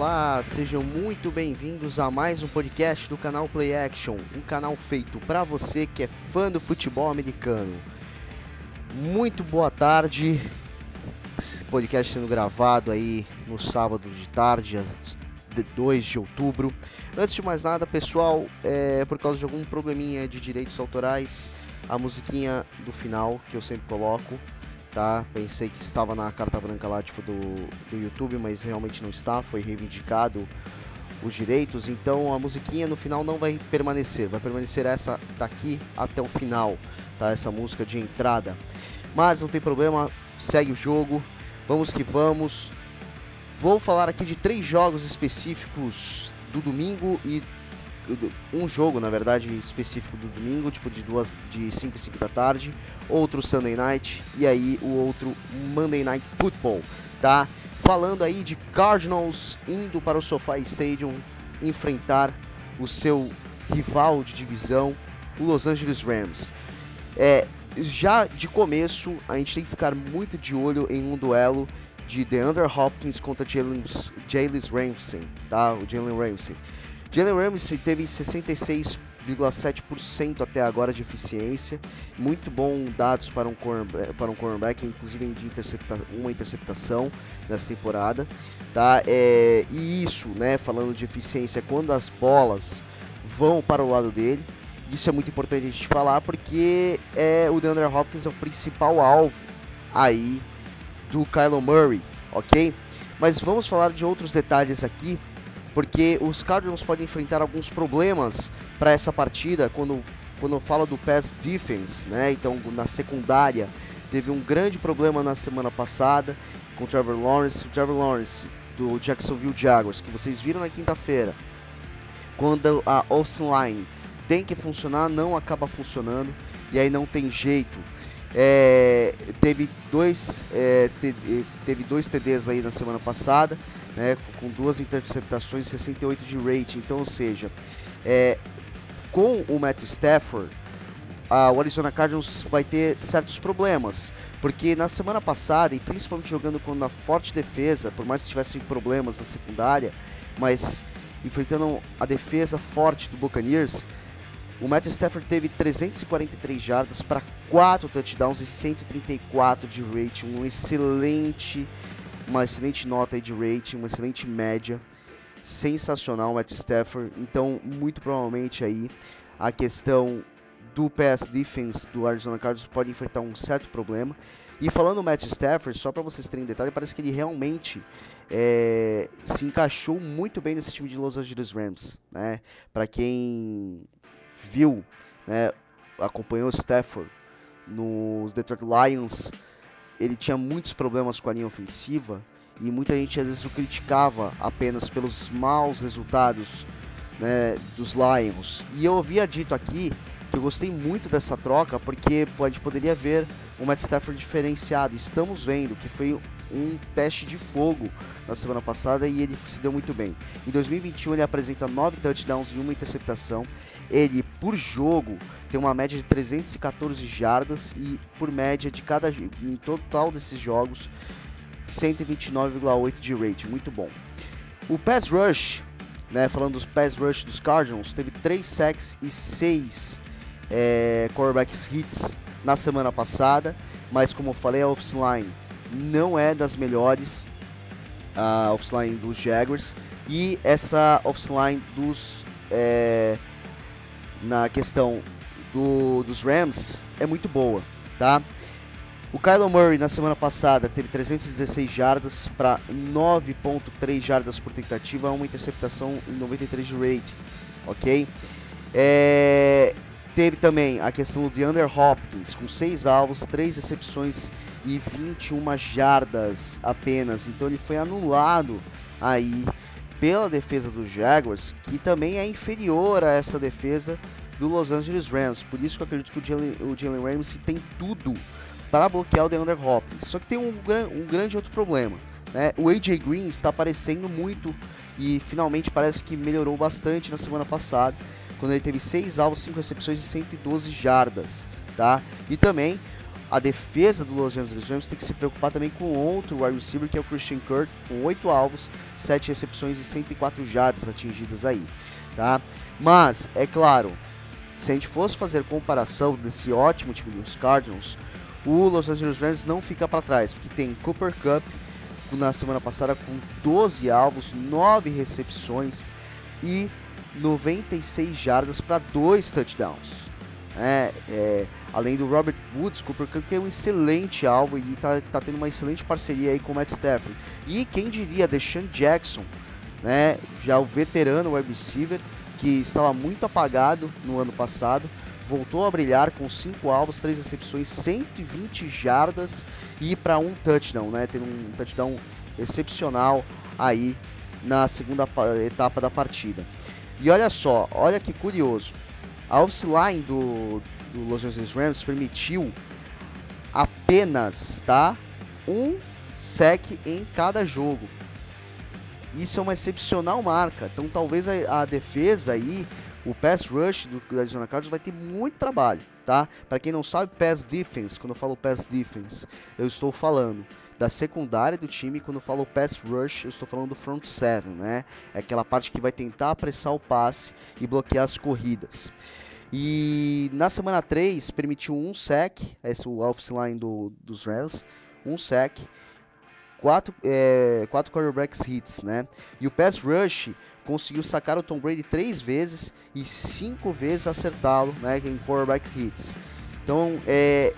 olá, sejam muito bem-vindos a mais um podcast do canal Play Action, um canal feito para você que é fã do futebol americano. Muito boa tarde, esse podcast sendo gravado aí no sábado de tarde, de 2 de outubro. Antes de mais nada, pessoal, é, por causa de algum probleminha de direitos autorais, a musiquinha do final que eu sempre coloco tá? Pensei que estava na carta branca lá, tipo, do, do YouTube, mas realmente não está, foi reivindicado os direitos, então a musiquinha no final não vai permanecer, vai permanecer essa daqui até o final, tá? Essa música de entrada. Mas não tem problema, segue o jogo, vamos que vamos. Vou falar aqui de três jogos específicos do domingo e um jogo, na verdade, específico do domingo, tipo de duas de 5 e 5 da tarde, outro Sunday Night e aí o outro Monday Night Football, tá? Falando aí de Cardinals indo para o SoFi Stadium enfrentar o seu rival de divisão, o Los Angeles Rams. É, já de começo, a gente tem que ficar muito de olho em um duelo de DeAndre Hopkins contra Jalen Ramsey, tá? O Jalen Ramsey. Jalen Ramsey teve 66,7% até agora de eficiência, muito bom dados para um cornerback, para um cornerback inclusive de intercepta, uma interceptação nessa temporada, tá? É, e isso, né, falando de eficiência, quando as bolas vão para o lado dele, isso é muito importante a gente falar porque é o DeAndre Hopkins é o principal alvo aí do Kylo Murray, ok? Mas vamos falar de outros detalhes aqui porque os Cardinals podem enfrentar alguns problemas para essa partida quando quando eu falo do pass defense, né? Então, na secundária, teve um grande problema na semana passada com o Trevor Lawrence, Trevor Lawrence do Jacksonville Jaguars, que vocês viram na quinta-feira. Quando a offline tem que funcionar, não acaba funcionando e aí não tem jeito. É, teve dois é, teve dois TDs aí na semana passada né, com duas interceptações e 68 de rating. Então, ou seja, é, com o Matthew Stafford, a, o Arizona Cardinals vai ter certos problemas, porque na semana passada, e principalmente jogando com uma forte defesa, por mais que tivessem problemas na secundária, mas enfrentando a defesa forte do Buccaneers, o Matthew Stafford teve 343 jardas para 4 touchdowns e 134 de rating, um excelente uma excelente nota de rating, uma excelente média, sensacional Matt Stafford, então muito provavelmente aí a questão do pass defense do Arizona Cardinals pode enfrentar um certo problema. E falando do Matt Stafford, só para vocês terem detalhe, parece que ele realmente é, se encaixou muito bem nesse time de Los Angeles Rams, né? Para quem viu, né, acompanhou o Stafford nos Detroit Lions, ele tinha muitos problemas com a linha ofensiva e muita gente às vezes o criticava apenas pelos maus resultados né, dos Lions. E eu havia dito aqui que eu gostei muito dessa troca porque a gente poderia ver um Matt Stafford diferenciado. Estamos vendo que foi um teste de fogo na semana passada e ele se deu muito bem. Em 2021 ele apresenta 9 touchdowns e uma interceptação. Ele, por jogo, tem uma média de 314 jardas e por média de cada em total desses jogos 129,8 de rate, muito bom. O pass rush, né, falando dos pass rush dos Cardinals, teve 3 sacks e 6 é, quarterbacks hits na semana passada, mas como eu falei, a offline não é das melhores, a offline dos Jaguars e essa offline dos é, na questão do, dos Rams é muito boa, tá? O Kylo Murray na semana passada teve 316 jardas para 9.3 jardas por tentativa, uma interceptação em 93 de rate, ok? É, teve também a questão do DeAndre Hopkins com 6 alvos, 3 recepções e 21 jardas apenas. Então ele foi anulado aí pela defesa dos Jaguars, que também é inferior a essa defesa do Los Angeles Rams. Por isso que eu acredito que o Jalen, o Jalen Ramsey tem tudo para bloquear o DeAndre Hopkins. Só que tem um, um grande outro problema. Né? O AJ Green está aparecendo muito e finalmente parece que melhorou bastante na semana passada, quando ele teve 6 alvos, 5 recepções e 112 jardas. Tá? E também a defesa do Los Angeles Rams tem que se preocupar também com outro wide receiver que é o Christian Kirk, com 8 alvos, 7 recepções e 104 jardas atingidas aí, tá? Mas, é claro, se a gente fosse fazer comparação desse ótimo time dos Cardinals, o Los Angeles Rams não fica para trás, porque tem Cooper Cup na semana passada com 12 alvos, 9 recepções e 96 jardas para dois touchdowns. É, é, além do Robert Woods, Cooper Cup que é um excelente alvo e está tá tendo uma excelente parceria aí com o Matt Stafford. E quem diria, Deshaun Jackson, né, já o veterano wide receiver, que estava muito apagado no ano passado, voltou a brilhar com 5 alvos, 3 recepções, 120 jardas e para um touchdown, né? Teve um touchdown excepcional aí na segunda etapa da partida. E olha só, olha que curioso. A offline do, do Los Angeles Rams permitiu apenas, tá? Um sec em cada jogo. Isso é uma excepcional marca. Então talvez a, a defesa aí, o pass rush do Arizona Cardinals vai ter muito trabalho, tá? Para quem não sabe, pass defense, quando eu falo pass defense, eu estou falando da secundária do time, quando eu falo pass rush, eu estou falando do front seven, né? É aquela parte que vai tentar apressar o passe e bloquear as corridas. E na semana 3 permitiu um sec, esse é o office line do, dos Rams, um sec, quatro, é, quatro quarterbacks hits, né? E o pass rush conseguiu sacar o Tom Brady três vezes e cinco vezes acertá-lo, né? Em quarterback hits. Então é,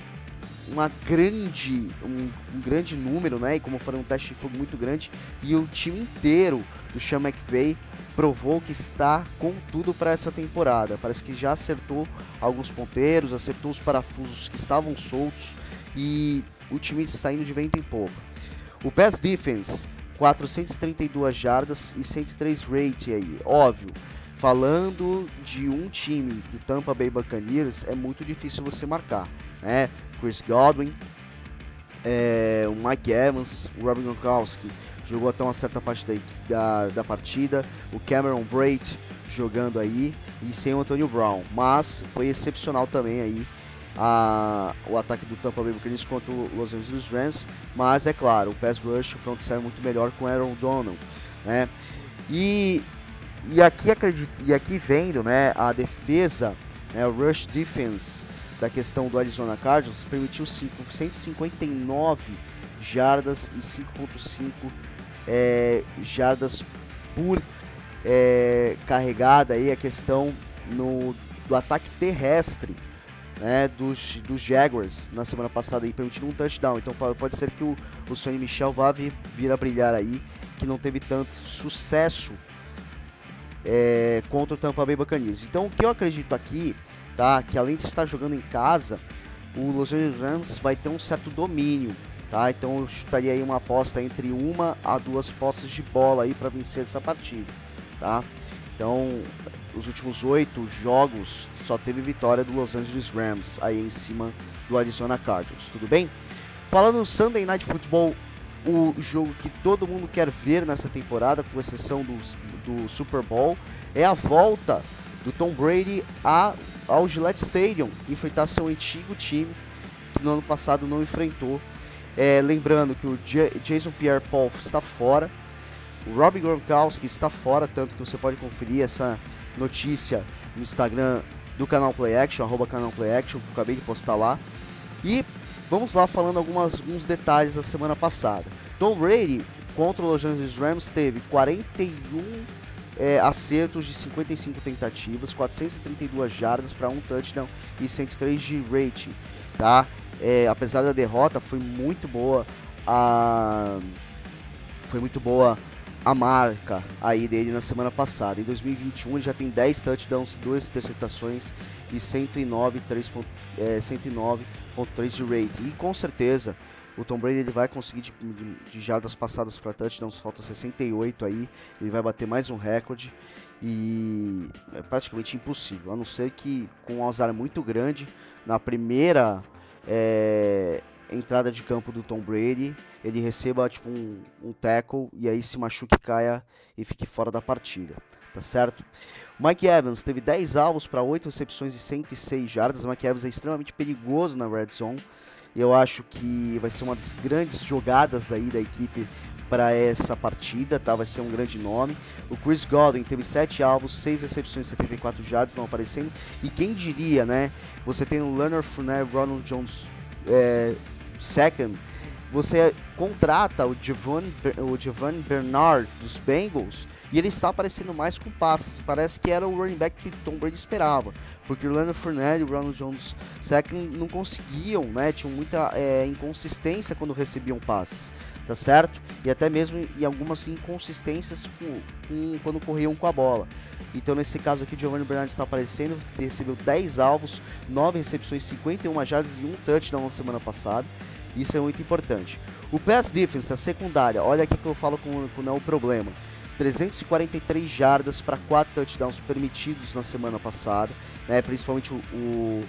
uma grande, um, um, grande número, né? E como foi um teste de fogo muito grande, e o time inteiro do Sean McVay provou que está com tudo para essa temporada. Parece que já acertou alguns ponteiros, acertou os parafusos que estavam soltos e o time está indo de vento em pouco. O Pass Defense, 432 jardas e 103 rate aí, óbvio. Falando de um time do Tampa Bay Buccaneers, é muito difícil você marcar, né? Chris Godwin, é, o Mike Evans, o Robin Gronkowski jogou até uma certa parte da, da, da partida, o Cameron Braid jogando aí e sem o Antonio Brown, mas foi excepcional também aí a, o ataque do Tampa Bay Buccaneers contra o Los Angeles Rams, mas é claro, o pass rush, o front saiu muito melhor com Aaron Donald, né? E, e aqui acredito, e aqui vendo, né, a defesa, né, o rush defense da questão do Arizona Cardinals permitiu 159 jardas e 5.5 é, jardas por é, carregada aí a questão no, do ataque terrestre né, dos, dos Jaguars na semana passada aí permitindo um touchdown. Então pode ser que o, o Sonny Michel vá vir, vir a brilhar aí, que não teve tanto sucesso é, contra o Tampa Bay Buccaneers. Então o que eu acredito aqui tá? Que além de estar jogando em casa, o Los Angeles Rams vai ter um certo domínio, tá? Então eu chutaria aí uma aposta entre uma a duas postas de bola aí para vencer essa partida, tá? Então, os últimos oito jogos só teve vitória do Los Angeles Rams aí em cima do Arizona Cardinals, tudo bem? Falando no Sunday Night Football, o jogo que todo mundo quer ver nessa temporada, com exceção do, do Super Bowl, é a volta do Tom Brady a ao Gillette Stadium enfrentar seu antigo time que no ano passado não enfrentou. É, lembrando que o J Jason Pierre-Paul está fora, o Robbie Gronkowski está fora, tanto que você pode conferir essa notícia no Instagram do canal Play Action, arroba canal Play Action, que eu acabei de postar lá. E vamos lá falando algumas, alguns detalhes da semana passada. Tom Brady contra o Los Angeles Rams teve 41 é, acertos de 55 tentativas, 432 jardas para um touchdown e 103 de rating, tá? É, apesar da derrota, foi muito boa a foi muito boa a marca aí dele na semana passada. Em 2021 ele já tem 10 touchdowns, 2 interceptações e 109 é, 109.3 de rating. E com certeza o Tom Brady ele vai conseguir de, de, de jardas passadas para touchdowns, falta 68 aí. Ele vai bater mais um recorde e é praticamente impossível, a não ser que com um azar muito grande na primeira é, entrada de campo do Tom Brady, ele receba tipo um, um tackle e aí se machuque, caia e fique fora da partida, tá certo? Mike Evans teve 10 alvos para 8 recepções e 106 jardas. Mike Evans é extremamente perigoso na red zone Eu acho que vai ser uma das grandes jogadas aí da equipe para essa partida, tá? Vai ser um grande nome. O Chris Godwin teve 7 alvos, 6 recepções, 74 jardas, não aparecendo. E quem diria, né? Você tem o Leonard Fournette, Ronald Jones é, second, você contrata o Javon, o Bernard dos Bengals e ele está aparecendo mais com passes. Parece que era o running back que Tom Brady esperava. Porque o Leonard Fournette e o Ronald Jones second não conseguiam, né? Tinham muita é, inconsistência quando recebiam passes tá certo? E até mesmo em algumas inconsistências com, com, quando corriam com a bola. Então nesse caso aqui, Giovanni Bernardes está aparecendo, recebeu 10 alvos, 9 recepções, 51 jardas e um touchdown na semana passada. Isso é muito importante. O pass defense, a secundária, olha aqui que eu falo com, com não é o problema. 343 jardas para 4 touchdowns permitidos na semana passada, né? principalmente o, o,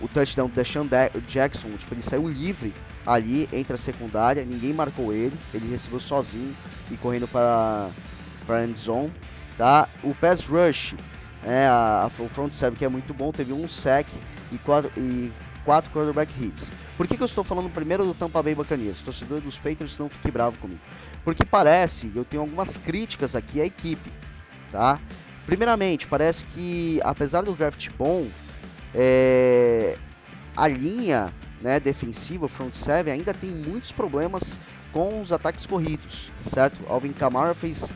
o touchdown do Deshaun Jackson, tipo, ele saiu livre ali entre a secundária, ninguém marcou ele, ele recebeu sozinho e correndo para para end zone, tá? O pass rush, é, a, a, o front seven que é muito bom, teve um sack e quatro, e quatro quarterback hits. Por que, que eu estou falando primeiro do Tampa Bay Buccaneers? Torcedor dos Patriots não fique bravo comigo. Porque parece, eu tenho algumas críticas aqui à equipe, tá? Primeiramente, parece que apesar do draft bom, é, a linha né, defensiva, front seven, ainda tem muitos problemas com os ataques corridos, certo? Alvin Kamara fez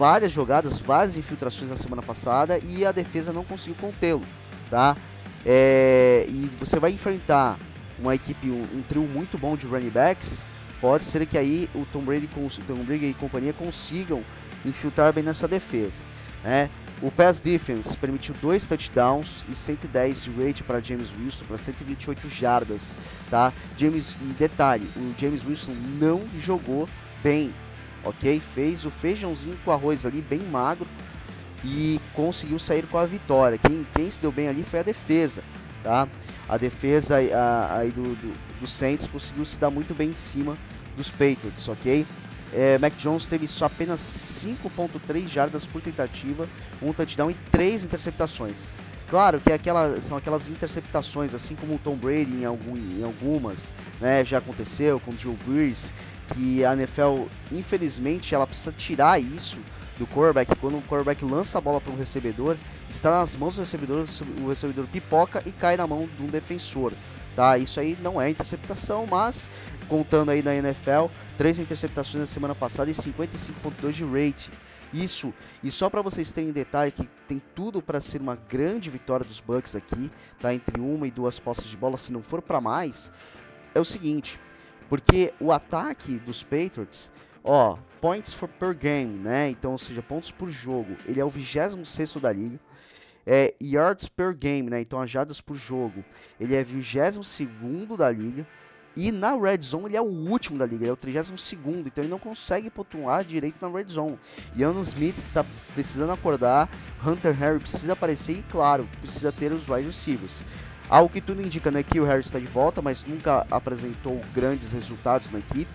várias jogadas, várias infiltrações na semana passada e a defesa não conseguiu contê-lo, tá? É, e você vai enfrentar uma equipe, um, um, trio muito bom de running backs, pode ser que aí o Tom Brady, Tom Brady e companhia consigam infiltrar bem nessa defesa, né? O pass defense permitiu dois touchdowns e 110 de rate para James Wilson para 128 jardas, tá? James e detalhe, o James Wilson não jogou bem, ok? Fez o feijãozinho com arroz ali bem magro e conseguiu sair com a vitória. Quem, quem se deu bem ali foi a defesa, tá? A defesa aí do, do, do Saints conseguiu se dar muito bem em cima dos Patriots, ok? É, Mac Jones teve só apenas 5.3 jardas por tentativa, um touchdown e três interceptações. Claro que é aquela, são aquelas interceptações, assim como o Tom Brady em, algum, em algumas, né, já aconteceu com o Drew Brees, que a NFL, infelizmente, ela precisa tirar isso do quarterback. Quando o quarterback lança a bola para um recebedor, está nas mãos do recebedor, o recebedor pipoca e cai na mão de um defensor. Tá? Isso aí não é interceptação, mas contando aí na NFL, três interceptações na semana passada e 55.2 de rate. Isso, e só para vocês terem detalhe que tem tudo para ser uma grande vitória dos Bucks aqui, tá? Entre uma e duas postas de bola, se não for para mais, é o seguinte, porque o ataque dos Patriots, ó, points for per game, né? Então, ou seja, pontos por jogo, ele é o 26 da liga. É, yards per game, né? Então, as jardas por jogo, ele é 22 da liga. E na Red Zone ele é o último da liga, ele é o 32 então ele não consegue pontuar direito na Red Zone. Ian Smith está precisando acordar, Hunter Harry precisa aparecer e, claro, precisa ter os wide receivers. Algo que tudo indica né, que o Harry está de volta, mas nunca apresentou grandes resultados na equipe.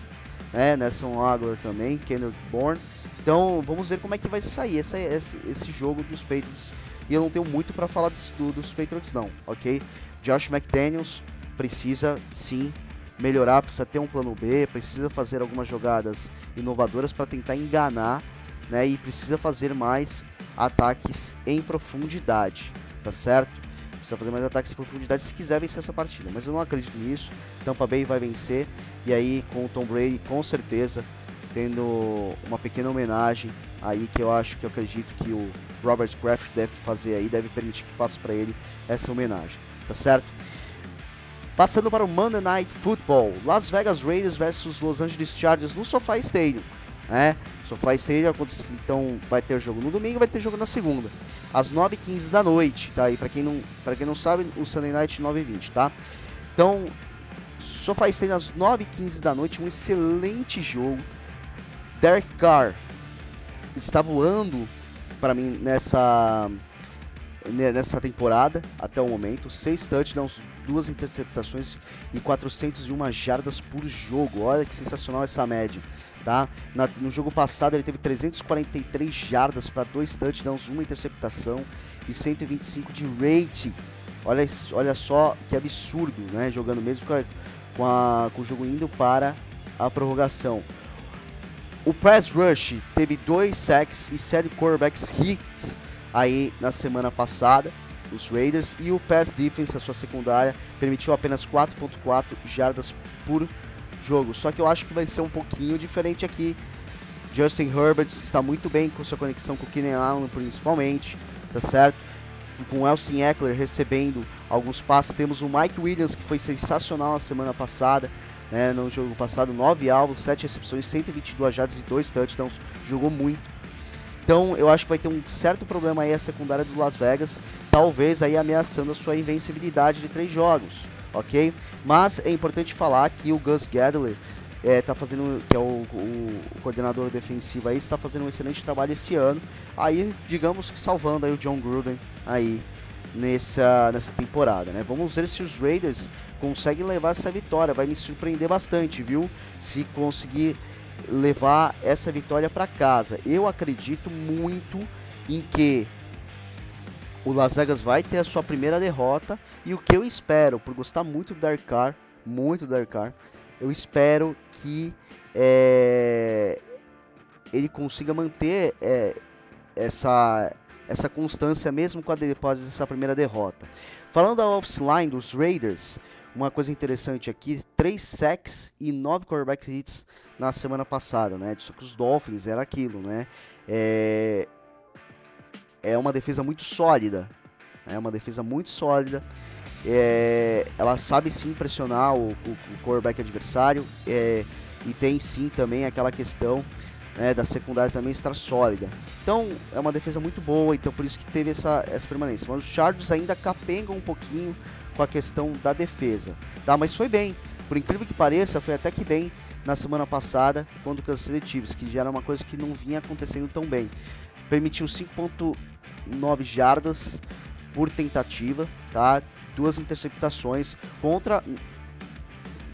Né, Nelson Aguilar também, Kenneth Bourne. Então vamos ver como é que vai sair esse, esse, jogo dos Patriots. E eu não tenho muito para falar desse, do, dos Patriots não, ok? Josh McDaniels precisa sim melhorar, precisa ter um plano B, precisa fazer algumas jogadas inovadoras para tentar enganar, né? E precisa fazer mais ataques em profundidade, tá certo? Precisa fazer mais ataques em profundidade se quiser vencer essa partida, mas eu não acredito nisso. Tampa Bay vai vencer e aí com o Tom Brady com certeza tendo uma pequena homenagem aí que eu acho que eu acredito que o Robert Kraft deve fazer aí, deve permitir que faça para ele essa homenagem, tá certo? Passando para o Monday Night Football, Las Vegas Raiders versus Los Angeles Chargers no SoFi Stadium. Né? SoFi Stadium, então vai ter jogo no domingo, vai ter jogo na segunda, às 9h15 da noite, tá? E para quem não, para quem não sabe, o Sunday Night 9h20, tá? Então, SoFi Stadium às 9h15 da noite, um excelente jogo. Derek Carr está voando para mim nessa nessa temporada até o momento, seis touchdowns, duas interceptações e 401 jardas por jogo. Olha que sensacional essa média, tá? Na, no jogo passado ele teve 343 jardas para dois touchdowns, uma interceptação e 125 de rate, Olha, olha só que absurdo, né? Jogando mesmo com, a, com, a, com o jogo indo para a prorrogação. O pass rush teve dois sacks e sete quarterbacks hits aí na semana passada, os Raiders, e o pass defense, a sua secundária, permitiu apenas 4.4 jardas por jogo. Só que eu acho que vai ser um pouquinho diferente aqui. Justin Herbert está muito bem com sua conexão com o Keenan Allen principalmente, tá certo? Com o Elston Eckler recebendo alguns passes. Temos o Mike Williams que foi sensacional na semana passada né, no jogo passado, 9 alvos, 7 recepções, 122 jardas e 2 touchdowns, jogou muito. Então eu acho que vai ter um certo problema aí a secundária do Las Vegas, talvez aí ameaçando a sua invencibilidade de três jogos, ok? Mas é importante falar que o Gus Gadler é, tá fazendo, que é o, o, o, coordenador defensivo aí, está fazendo um excelente trabalho esse ano. Aí, digamos que salvando aí o John Gruden aí nessa, nessa temporada, né? Vamos ver se os Raiders conseguem levar essa vitória. Vai me surpreender bastante, viu? Se conseguir levar essa vitória para casa. Eu acredito muito em que o Las Vegas vai ter a sua primeira derrota e o que eu espero, por gostar muito do Dark Car, muito do Dark Car, eu espero que é, ele consiga manter é, essa essa constância mesmo com a depois dessa primeira derrota. Falando da offline dos Raiders, uma coisa interessante aqui, 3 sacks e 9 quarterback hits na semana passada, né? Só que os Dolphins era aquilo, né? É, é uma defesa muito sólida, é uma defesa muito sólida. É, ela sabe sim pressionar o, o, o quarterback adversário é, e tem sim também aquela questão né, da secundária também estar sólida. Então é uma defesa muito boa, então por isso que teve essa, essa permanência. Mas os Chargers ainda capengam um pouquinho com a questão da defesa, tá? Mas foi bem, por incrível que pareça, foi até que bem na semana passada contra o Kansas que já era uma coisa que não vinha acontecendo tão bem. Permitiu 5.9 jardas por tentativa, tá? Duas interceptações contra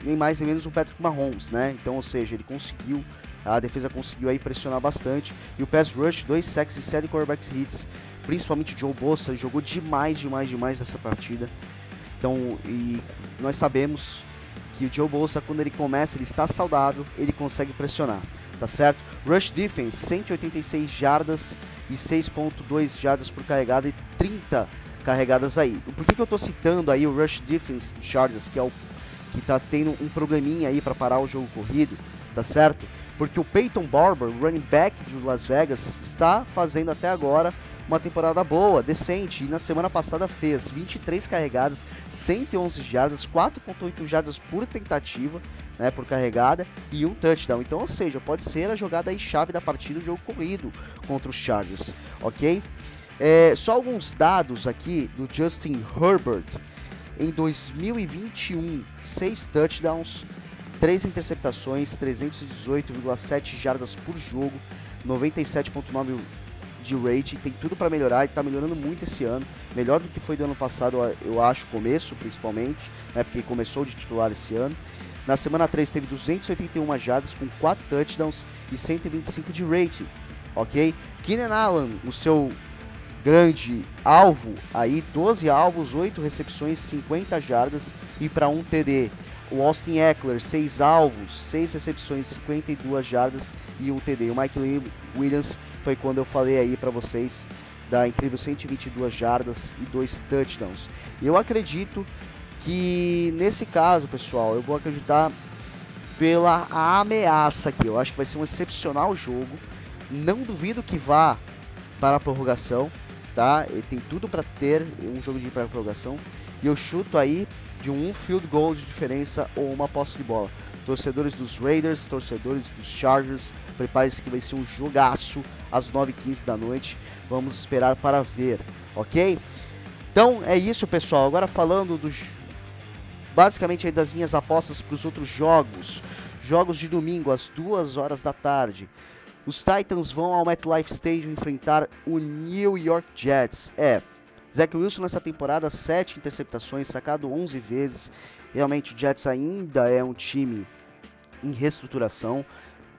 nem mais nem menos o Patrick Mahomes, né? Então, ou seja, ele conseguiu a defesa conseguiu aí pressionar bastante. E o pass rush, dois sacks e sete quarterbacks hits. Principalmente o Joe Bossa jogou demais, demais, demais nessa partida. Então, e nós sabemos que o Joe Bossa, quando ele começa, ele está saudável, ele consegue pressionar, tá certo? Rush defense, 186 jardas e 6.2 jardas por carregada e 30 carregadas aí. Por que, que eu estou citando aí o rush defense do Chargers, que é o que está tendo um probleminha aí para parar o jogo corrido, tá certo? porque o Peyton Barber, running back de Las Vegas, está fazendo até agora uma temporada boa, decente, e na semana passada fez 23 carregadas, 111 jardas, 4.8 jardas por tentativa, né, por carregada e um touchdown. Então, ou seja, pode ser a jogada chave da partida do jogo corrido contra os Chargers, ok? É, só alguns dados aqui do Justin Herbert. Em 2021, 6 touchdowns, 3 interceptações, 318,7 jardas por jogo, 97,9 de rate, tem tudo para melhorar, e está melhorando muito esse ano, melhor do que foi do ano passado, eu acho, começo principalmente, né, porque começou de titular esse ano. Na semana 3 teve 281 jardas com 4 touchdowns e 125 de rating, ok? Keenan Allen, o seu grande alvo aí, 12 alvos, 8 recepções, 50 jardas e para um TD. O Austin Eckler, 6 alvos, 6 recepções, 52 jardas e um TD. O Mike Williams foi quando eu falei aí para vocês da incrível 122 jardas e 2 touchdowns. Eu acredito que nesse caso, pessoal, eu vou acreditar pela ameaça aqui. Eu acho que vai ser um excepcional jogo. Não duvido que vá para a prorrogação, tá? Ele tem tudo para ter um jogo de prorrogação. E eu chuto aí de um field goal de diferença ou uma posse de bola. Torcedores dos Raiders, torcedores dos Chargers, prepare-se que vai ser um jogaço às 9h15 da noite. Vamos esperar para ver, ok? Então é isso, pessoal. Agora falando dos basicamente aí das minhas apostas para os outros jogos. Jogos de domingo às 2 horas da tarde. Os Titans vão ao MetLife Stadium enfrentar o New York Jets. É, Zach Wilson nessa temporada, 7 interceptações, sacado 11 vezes. Realmente o Jets ainda é um time em reestruturação.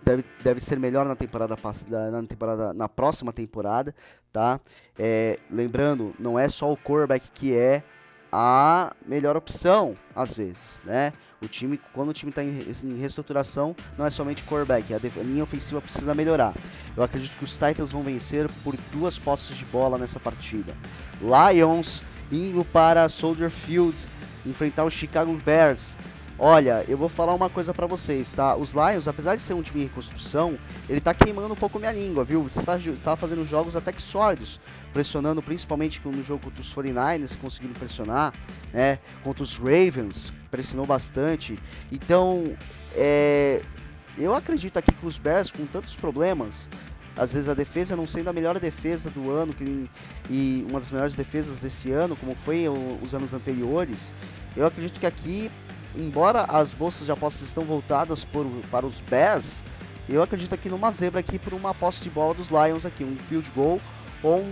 Deve, deve ser melhor na temporada, na temporada na próxima temporada, tá? É, lembrando, não é só o quarterback que é a melhor opção, às vezes, né? O time, quando o time está em, em, reestruturação, não é somente quarterback, a, linha ofensiva precisa melhorar. Eu acredito que os Titans vão vencer por duas posses de bola nessa partida. Lions indo para Soldier Field enfrentar o Chicago Bears. Olha, eu vou falar uma coisa para vocês, tá? Os Lions, apesar de ser um time em reconstrução, ele tá queimando um pouco minha língua, viu? Está tá fazendo jogos até que sólidos, pressionando principalmente no jogo contra os 49ers, conseguindo pressionar, né? Contra os Ravens, pressionou bastante. Então, é, eu acredito aqui que os Bears, com tantos problemas, às vezes a defesa não sendo a melhor defesa do ano que, e uma das melhores defesas desse ano, como foi os anos anteriores, eu acredito que aqui embora as bolsas de apostas estão voltadas por, para os Bears, eu acredito aqui numa zebra aqui por uma posse de bola dos Lions aqui, um field goal ou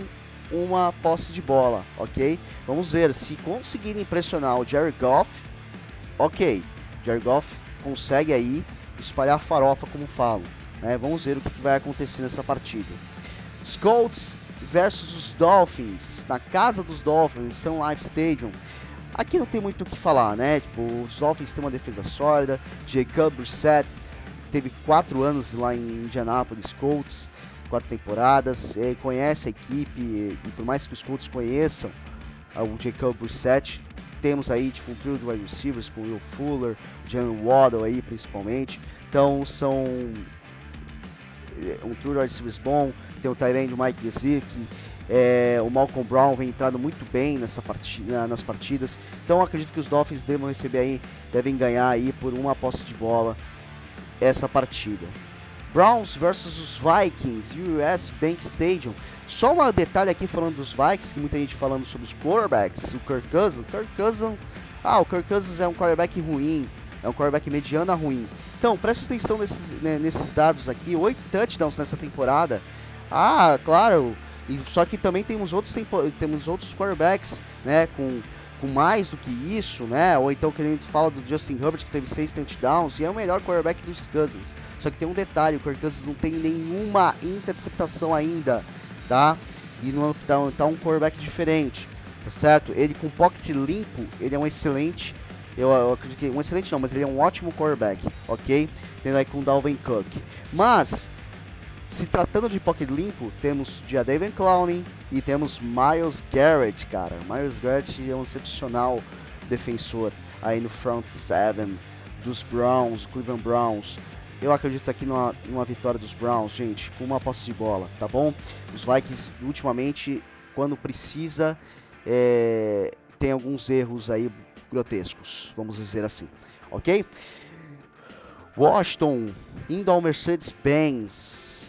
uma posse de bola, ok? Vamos ver, se conseguirem pressionar o Jerry Goff, ok, Jerry Goff consegue aí espalhar farofa como falam, né? Vamos ver o que vai acontecer nessa partida. Os Colts versus os Dolphins, na casa dos Dolphins, Sun Life Stadium. Aqui não tem muito o que falar, né? Tipo, os Dolphins têm uma defesa sólida. Jacob Brissett teve quatro anos lá em Indianapolis Colts, quatro temporadas. E conhece a equipe e, e, por mais que os Colts conheçam uh, o Jacob Brissett, temos aí tipo um trio de wide receivers com Will Fuller, Jalen Waddle aí principalmente. Então são é, um trio de wide receivers bom. Tem o Tyrande Mike Gesicki é, o Malcolm Brown vem entrando muito bem nessa partida, nas partidas. Então acredito que os Dolphins devem receber aí, devem ganhar aí por uma posse de bola essa partida. Browns versus os Vikings, US Bank Stadium. Só um detalhe aqui falando dos Vikings, que muita gente falando sobre os quarterbacks, o Kirk Cousins. Kirk Cousins, ah, o Kirk Cousins é um quarterback ruim, é um quarterback mediano a ruim. Então, preste atenção nesses, né, nesses dados aqui, oito touchdowns nessa temporada. Ah, claro, e, só que também temos outros, tempo, temos outros quarterbacks, né, com, com mais do que isso, né? Ou então que a gente fala do Justin Herbert, que teve seis touchdowns, e é o melhor quarterback dos Cousins. Só que tem um detalhe, o Kirk Cousins não tem nenhuma interceptação ainda, tá? E não tá, tá um quarterback diferente, tá certo? Ele com pocket limpo, ele é um excelente eu, eu, acredito que um excelente não, mas ele é um ótimo quarterback, ok? Tendo aí com o Dalvin Cook. Mas se tratando de pocket limpo, temos Jadavion Clowney e temos Miles Garrett, cara. Miles Garrett é um excepcional defensor aí no front seven dos Browns, Cleveland Browns. Eu acredito aqui numa, numa vitória dos Browns, gente, com uma posse de bola, tá bom? Os Vikings, ultimamente, quando precisa, é, tem alguns erros aí grotescos, vamos dizer assim, ok? Washington indo ao Mercedes-Benz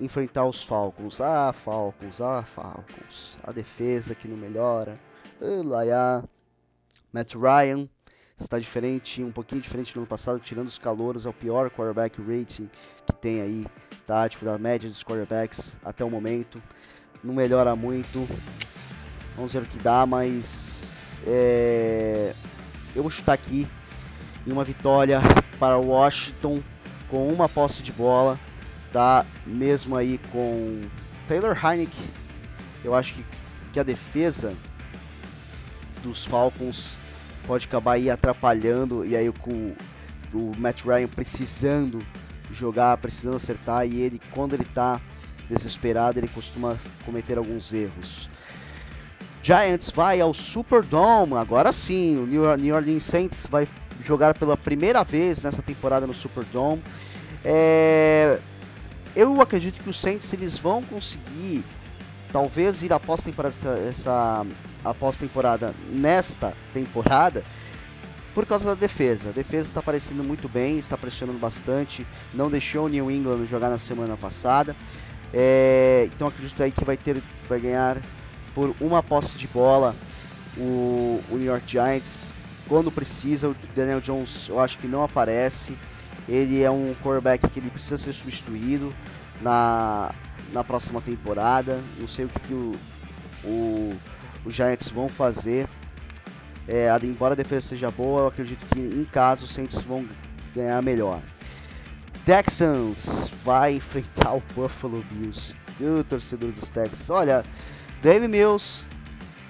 enfrentar os Falcons. Ah, Falcons, ah, Falcons. A defesa que não melhora. Ulaiá. Matt Ryan está diferente, um pouquinho diferente do ano passado, tirando os calouros, é o pior quarterback rating que tem aí, tá? Tipo, da média dos quarterbacks até o momento. Não melhora muito. Vamos ver o que dá, mas é... eu vou chutar aqui em uma vitória para Washington com uma posse de bola tá mesmo aí com Taylor Heineken. Eu acho que, que a defesa dos Falcons pode acabar aí atrapalhando e aí com o Matt Ryan precisando jogar, precisando acertar e ele quando ele tá desesperado, ele costuma cometer alguns erros. Giants vai ao Superdome, agora sim, o New Orleans Saints vai jogar pela primeira vez nessa temporada no Superdome. É, eu acredito que os Saints eles vão conseguir talvez ir após temporada essa após temporada nesta temporada por causa da defesa. A defesa está aparecendo muito bem, está pressionando bastante, não deixou o New England jogar na semana passada. É, então acredito aí que vai ter vai ganhar por uma posse de bola o, o New York Giants quando precisa. O Daniel Jones eu acho que não aparece. Ele é um quarterback que ele precisa ser substituído na, na próxima temporada. Não sei o que, que o, o, os Giants vão fazer. É, embora a defesa seja boa, eu acredito que em caso os Saints vão ganhar melhor. Texans vai enfrentar o Buffalo Bills. O torcedor dos Texans. Olha, Dave Mills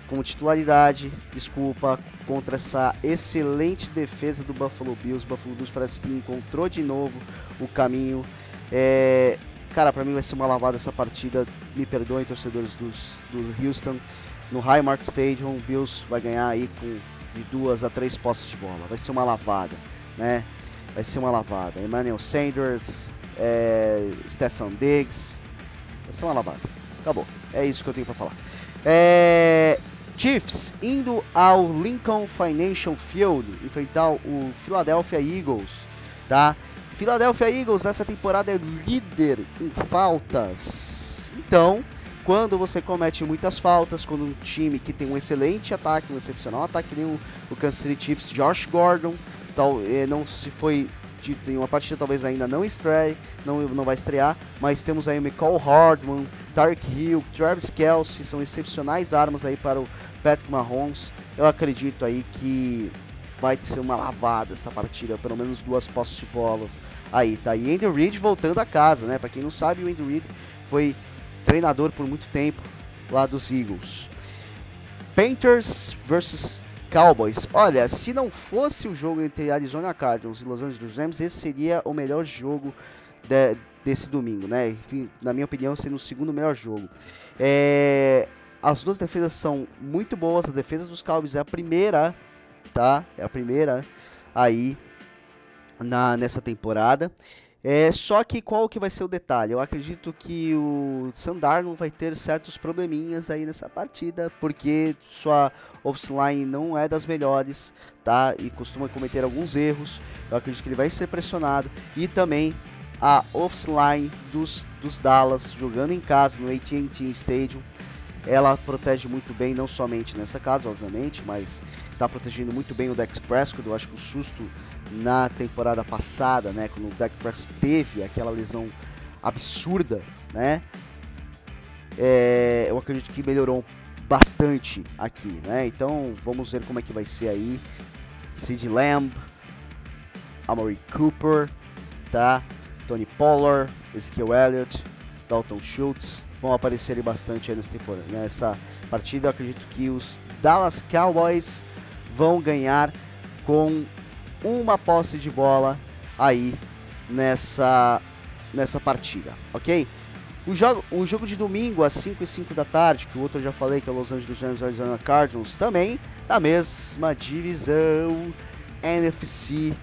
como titularidade, desculpa, contra essa excelente defesa do Buffalo Bills. Buffalo Bills parece que encontrou de novo o caminho. É, cara, para mim vai ser uma lavada essa partida. Me perdoem, torcedores dos, do Houston. No Highmark Stadium, o Bills vai ganhar aí com de duas a três posses de bola. Vai ser uma lavada, né? Vai ser uma lavada. Emmanuel Sanders, é, Stefan Diggs. Vai ser uma lavada. Acabou. É isso que eu tenho para falar. É, Chiefs indo ao Lincoln Financial Field enfrentar o Philadelphia Eagles, tá? Philadelphia Eagles nessa temporada é líder em faltas. Então, quando você comete muitas faltas, quando um time que tem um excelente ataque, um excepcional ataque, nem o, o Kansas City Chiefs, Josh Gordon, tal, eh, não se foi dito em uma partida, talvez ainda não estreie, não, não vai estrear, mas temos aí o Michael Hardman, Tark Hill, Travis Kelsey, são excepcionais armas aí para o Patrick Mahomes. Eu acredito aí que vai ser uma lavada essa partida, pelo menos duas posses de bolas aí, tá? E Andy Reid voltando a casa, né? Para quem não sabe, o Andy Reid foi treinador por muito tempo lá dos Eagles. Panthers versus Cowboys. Olha, se não fosse o jogo entre Arizona Cardinals e Los Angeles Rams, esse seria o melhor jogo de, desse domingo, né? Enfim, na minha opinião, seria o segundo melhor jogo. É, as duas defesas são muito boas. A defesa dos Cowboys é a primeira, tá? É a primeira aí na nessa temporada. É, só que qual que vai ser o detalhe? Eu acredito que o Sandarno vai ter certos probleminhas aí nessa partida, porque sua offline não é das melhores, tá? E costuma cometer alguns erros. Eu acredito que ele vai ser pressionado e também a offline dos, dos Dallas jogando em casa no AT&T Stadium ela protege muito bem, não somente nessa casa, obviamente, mas está protegendo muito bem o Dex Prescott. Eu acho que o susto na temporada passada, né, quando o Dex Prescott teve aquela lesão absurda, né, é, eu acredito que melhorou bastante aqui, né? Então vamos ver como é que vai ser aí. Sid Lamb, Amory Cooper, tá? Tony Pollard, Ezekiel Elliott, Dalton Schultz, vão aparecer bastante nessa temporada. Nessa partida, eu acredito que os Dallas Cowboys vão ganhar com uma posse de bola aí nessa, nessa partida, ok? O jogo, o jogo de domingo às 5 e 5 da tarde, que o outro eu já falei que é Los Angeles Rams Arizona Cardinals, também na mesma divisão NFC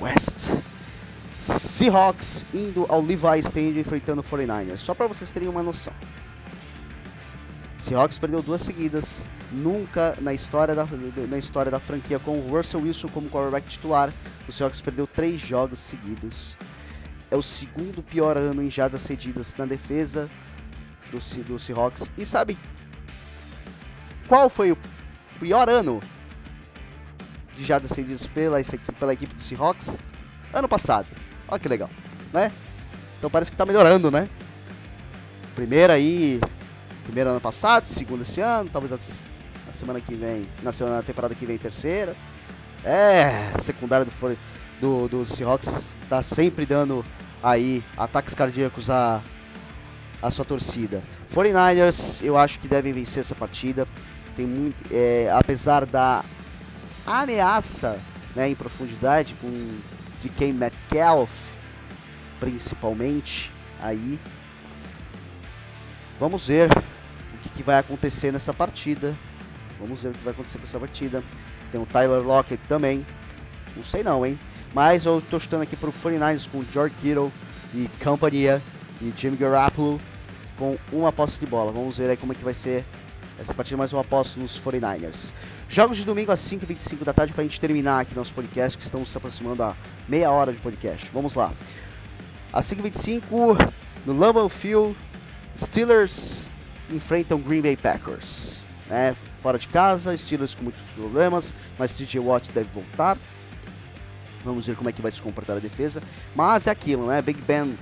West. Seahawks indo ao Levi Stadium enfrentando o 49ers. Só para vocês terem uma noção. Seahawks perdeu duas seguidas. Nunca na história da, na história da franquia com o Russell Wilson como quarterback titular. O Seahawks perdeu três jogos seguidos. É o segundo pior ano em jardas cedidas na defesa do, do Seahawks. E sabe qual foi o pior ano de jardas cedidas pela, pela equipe do Seahawks? Ano passado. Olha que legal, né? Então parece que tá melhorando, né? Primeira aí, primeiro ano passado, segundo esse ano, talvez semana que vem, na semana na temporada que vem terceira. É, a secundária do, do, do Seahawks tá sempre dando aí ataques cardíacos à, à sua torcida. 49ers, eu acho que devem vencer essa partida. Tem muito, é, apesar da ameaça né, em profundidade com de Ken Metcalf, principalmente, aí. Vamos ver o que, que, vai acontecer nessa partida. Vamos ver o que vai acontecer com essa partida. Tem o Tyler Lockett também. Não sei não, hein? Mas eu tô chutando aqui pro 49ers com George Kittle e companhia e Jimmy Garoppolo com uma posse de bola. Vamos ver aí como é que vai ser essa partida, mais uma aposta nos 49ers. Jogos de domingo às 5h25 da tarde para a gente terminar aqui nosso podcast, que estamos se aproximando a meia hora de podcast. Vamos lá. Às 5h25, no Lambeau Field, Steelers enfrentam Green Bay Packers. Né? Fora de casa, Steelers com muitos problemas, mas TJ Watt deve voltar. Vamos ver como é que vai se comportar a defesa. Mas é aquilo, né? Big Ben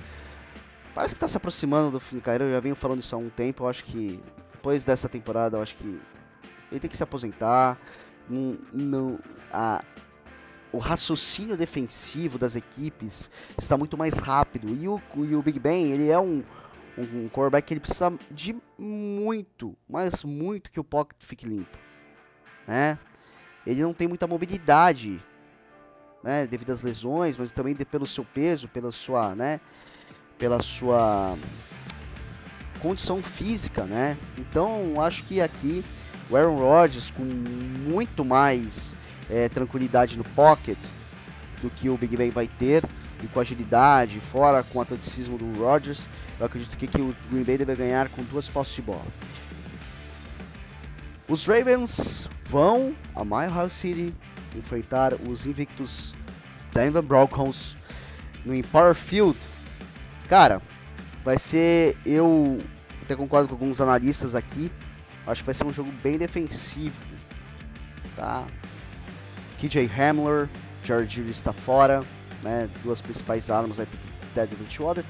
parece que está se aproximando do fim de carreira. Eu já venho falando isso há um tempo. Eu acho que depois dessa temporada, eu acho que ele tem que se aposentar. Não, não, a, o raciocínio defensivo das equipes está muito mais rápido. E o, e o Big Ben, ele é um, um, um quarterback que ele precisa de muito, mas muito que o pocket fique limpo, né? Ele não tem muita mobilidade, né, devido às lesões, mas também de, pelo seu peso, pela sua, né, pela sua condição física, né? Então, acho que aqui o Aaron Rodgers com muito mais é, tranquilidade no pocket do que o Big Ben vai ter e com agilidade, fora com o atleticismo do Rodgers, eu acredito que, que o Green Bay deve ganhar com duas posses de bola. Os Ravens vão a My House City enfrentar os invictos Denver Broncos no Empower Field. Cara, vai ser eu até concordo com alguns analistas aqui. Acho que vai ser um jogo bem defensivo, tá? KJ Hamler, Jared Judy está fora, né? Duas principais armas aí Ted Bridgewater.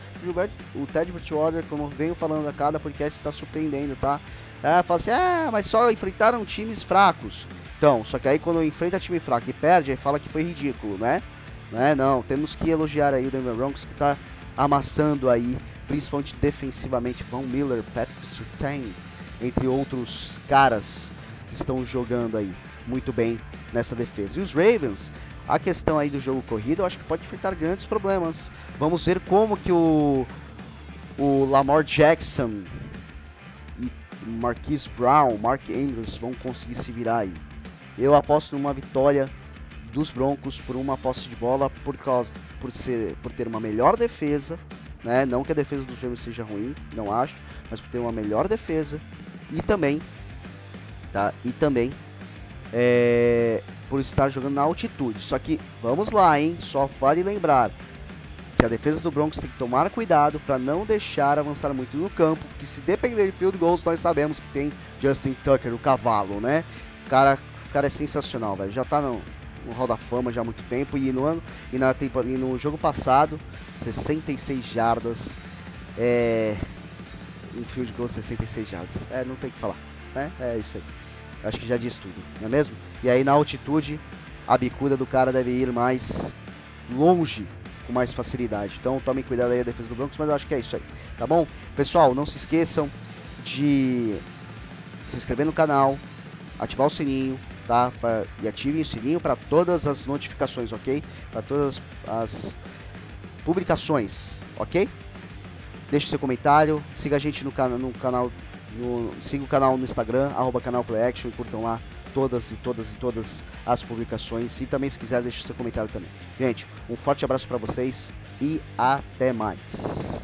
O Ted Bridgewater, como eu venho falando a cada podcast, está surpreendendo, tá? É, fala assim, ah, mas só enfrentaram times fracos. Então, só que aí quando enfrenta time fraco e perde, aí fala que foi ridículo, né? Não, temos que elogiar aí o Denver Broncos que está amassando aí, principalmente defensivamente, Von Miller, Patrick Surtain, entre outros caras que estão jogando aí muito bem nessa defesa. E os Ravens, a questão aí do jogo corrido, eu acho que pode enfrentar grandes problemas. Vamos ver como que o, o Lamar Jackson e Marquise Brown, Mark Andrews vão conseguir se virar aí. Eu aposto numa vitória dos Broncos por uma posse de bola por causa por ser por ter uma melhor defesa, né? Não que a defesa dos Ravens seja ruim, não acho, mas por ter uma melhor defesa e também tá? E também é, por estar jogando na altitude. Só que vamos lá, hein? Só vale lembrar que a defesa do Broncos tem que tomar cuidado para não deixar avançar muito no campo, porque se depender de field goals, nós sabemos que tem Justin Tucker, o cavalo, né? O cara, o cara é sensacional, velho. Já tá no, no Hall da Fama já há muito tempo e no ano e, na, e no jogo passado 66 jardas é um field goal 66 jardas é não tem que falar né é isso aí acho que já diz tudo não é mesmo e aí na altitude a bicuda do cara deve ir mais longe com mais facilidade então tomem cuidado aí a defesa do Broncos mas eu acho que é isso aí tá bom pessoal não se esqueçam de se inscrever no canal ativar o sininho tá? Pra, e ativem o sininho para todas as notificações, ok? Para todas as publicações, ok? Deixe seu comentário, siga a gente no, cana no canal, no, siga o canal no Instagram, arroba canal PlayAction curtam lá todas e todas e todas as publicações. E também se quiser deixe seu comentário também. Gente, um forte abraço para vocês e até mais.